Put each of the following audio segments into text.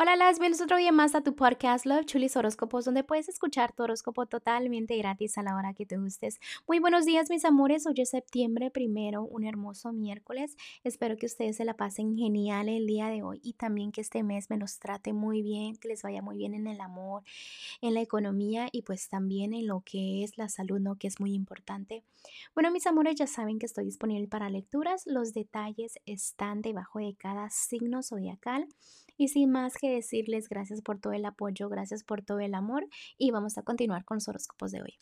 Hola, las bienvenidos otro día más a tu podcast Love Chulis Horóscopos, donde puedes escuchar tu horóscopo totalmente gratis a la hora que te gustes. Muy buenos días, mis amores. Hoy es septiembre primero, un hermoso miércoles. Espero que ustedes se la pasen genial el día de hoy y también que este mes me los trate muy bien, que les vaya muy bien en el amor, en la economía y pues también en lo que es la salud, ¿no? Que es muy importante. Bueno, mis amores, ya saben que estoy disponible para lecturas. Los detalles están debajo de cada signo zodiacal. Y sin más que decirles, gracias por todo el apoyo, gracias por todo el amor y vamos a continuar con los horóscopos de hoy.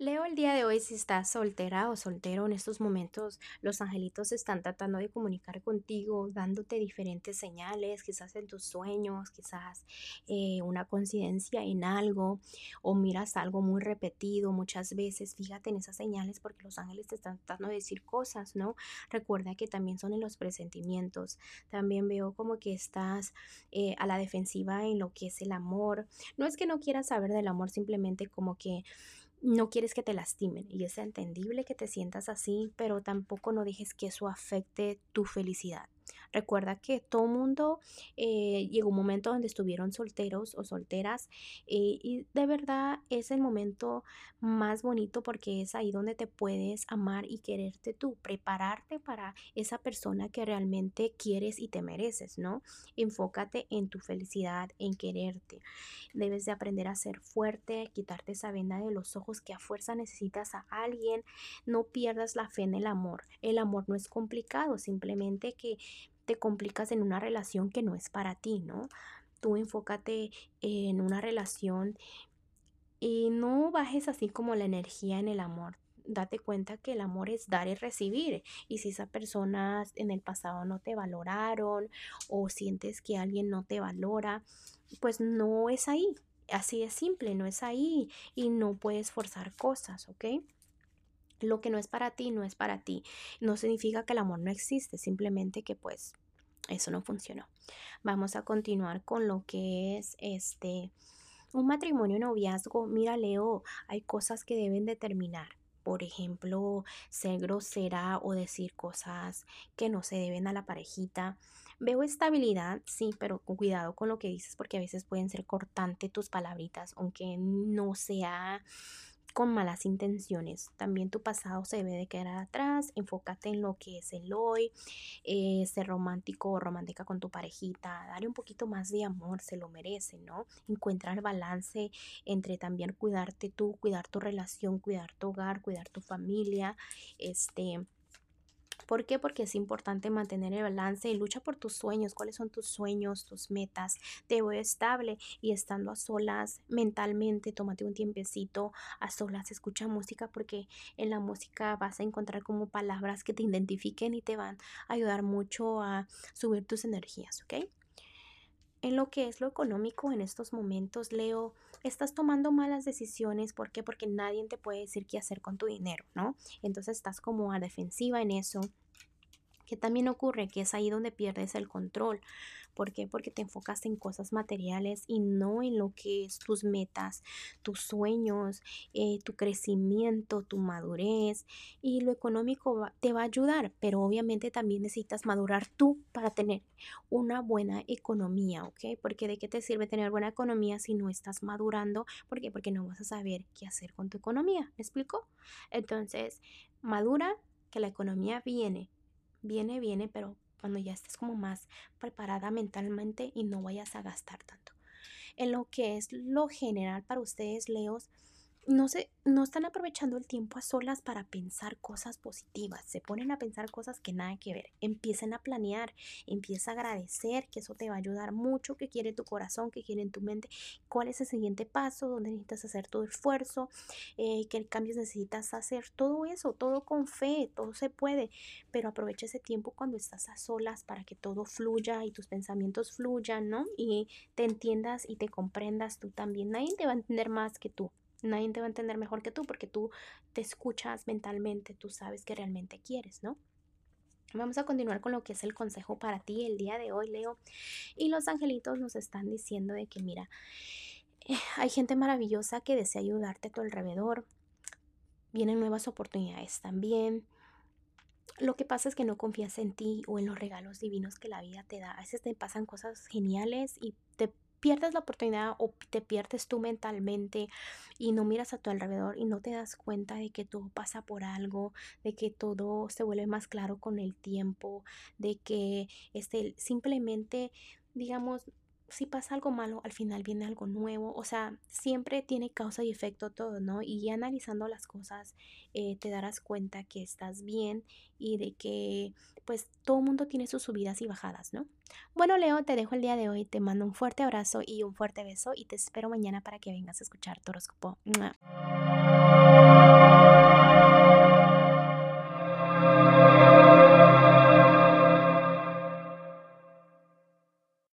Leo el día de hoy si estás soltera o soltero en estos momentos, los angelitos están tratando de comunicar contigo, dándote diferentes señales, quizás en tus sueños, quizás eh, una coincidencia en algo o miras algo muy repetido muchas veces. Fíjate en esas señales porque los ángeles te están tratando de decir cosas, ¿no? Recuerda que también son en los presentimientos. También veo como que estás eh, a la defensiva en lo que es el amor. No es que no quieras saber del amor, simplemente como que no quieres que te lastimen y es entendible que te sientas así, pero tampoco no dejes que eso afecte tu felicidad. Recuerda que todo mundo eh, llegó un momento donde estuvieron solteros o solteras eh, y de verdad es el momento más bonito porque es ahí donde te puedes amar y quererte tú, prepararte para esa persona que realmente quieres y te mereces, ¿no? Enfócate en tu felicidad, en quererte. Debes de aprender a ser fuerte, quitarte esa venda de los ojos que a fuerza necesitas a alguien. No pierdas la fe en el amor. El amor no es complicado, simplemente que te complicas en una relación que no es para ti, ¿no? Tú enfócate en una relación y no bajes así como la energía en el amor. Date cuenta que el amor es dar y recibir. Y si esas personas en el pasado no te valoraron o sientes que alguien no te valora, pues no es ahí. Así de simple, no es ahí y no puedes forzar cosas, ¿ok? Lo que no es para ti, no es para ti. No significa que el amor no existe, simplemente que pues eso no funcionó. Vamos a continuar con lo que es este un matrimonio noviazgo. Mira, Leo, hay cosas que deben determinar. Por ejemplo, ser grosera o decir cosas que no se deben a la parejita. Veo estabilidad, sí, pero cuidado con lo que dices porque a veces pueden ser cortante tus palabritas, aunque no sea con malas intenciones. También tu pasado se debe de quedar atrás, enfócate en lo que es el hoy, eh, ser romántico o romántica con tu parejita, darle un poquito más de amor, se lo merece, ¿no? Encuentrar balance entre también cuidarte tú, cuidar tu relación, cuidar tu hogar, cuidar tu familia, este ¿Por qué? Porque es importante mantener el balance y lucha por tus sueños. ¿Cuáles son tus sueños, tus metas? Te voy estable y estando a solas mentalmente, tómate un tiempecito a solas, escucha música porque en la música vas a encontrar como palabras que te identifiquen y te van a ayudar mucho a subir tus energías, ¿ok? En lo que es lo económico en estos momentos, Leo, estás tomando malas decisiones. ¿Por qué? Porque nadie te puede decir qué hacer con tu dinero, ¿no? Entonces estás como a defensiva en eso que también ocurre que es ahí donde pierdes el control. ¿Por qué? Porque te enfocas en cosas materiales y no en lo que es tus metas, tus sueños, eh, tu crecimiento, tu madurez. Y lo económico te va a ayudar, pero obviamente también necesitas madurar tú para tener una buena economía, ¿ok? Porque de qué te sirve tener buena economía si no estás madurando? ¿Por qué? Porque no vas a saber qué hacer con tu economía. ¿Me explico? Entonces, madura que la economía viene viene, viene, pero cuando ya estés como más preparada mentalmente y no vayas a gastar tanto. En lo que es lo general para ustedes, Leos, no, se, no están aprovechando el tiempo a solas para pensar cosas positivas, se ponen a pensar cosas que nada que ver, empiecen a planear, empieza a agradecer, que eso te va a ayudar mucho, que quiere tu corazón, que quiere en tu mente, cuál es el siguiente paso, dónde necesitas hacer tu esfuerzo, eh, qué cambios necesitas hacer, todo eso, todo con fe, todo se puede, pero aprovecha ese tiempo cuando estás a solas para que todo fluya y tus pensamientos fluyan, ¿no? Y te entiendas y te comprendas tú también, nadie te va a entender más que tú. Nadie te va a entender mejor que tú porque tú te escuchas mentalmente, tú sabes que realmente quieres, ¿no? Vamos a continuar con lo que es el consejo para ti el día de hoy, Leo. Y los angelitos nos están diciendo de que, mira, eh, hay gente maravillosa que desea ayudarte a tu alrededor. Vienen nuevas oportunidades también. lo que pasa es que no confías en ti o en los regalos divinos que la vida te da. A veces te pasan cosas geniales y te pierdes la oportunidad o te pierdes tú mentalmente y no miras a tu alrededor y no te das cuenta de que todo pasa por algo, de que todo se vuelve más claro con el tiempo, de que este, simplemente, digamos, si pasa algo malo, al final viene algo nuevo. O sea, siempre tiene causa y efecto todo, ¿no? Y analizando las cosas, eh, te darás cuenta que estás bien y de que, pues, todo mundo tiene sus subidas y bajadas, ¿no? Bueno, Leo, te dejo el día de hoy. Te mando un fuerte abrazo y un fuerte beso y te espero mañana para que vengas a escuchar tu horóscopo.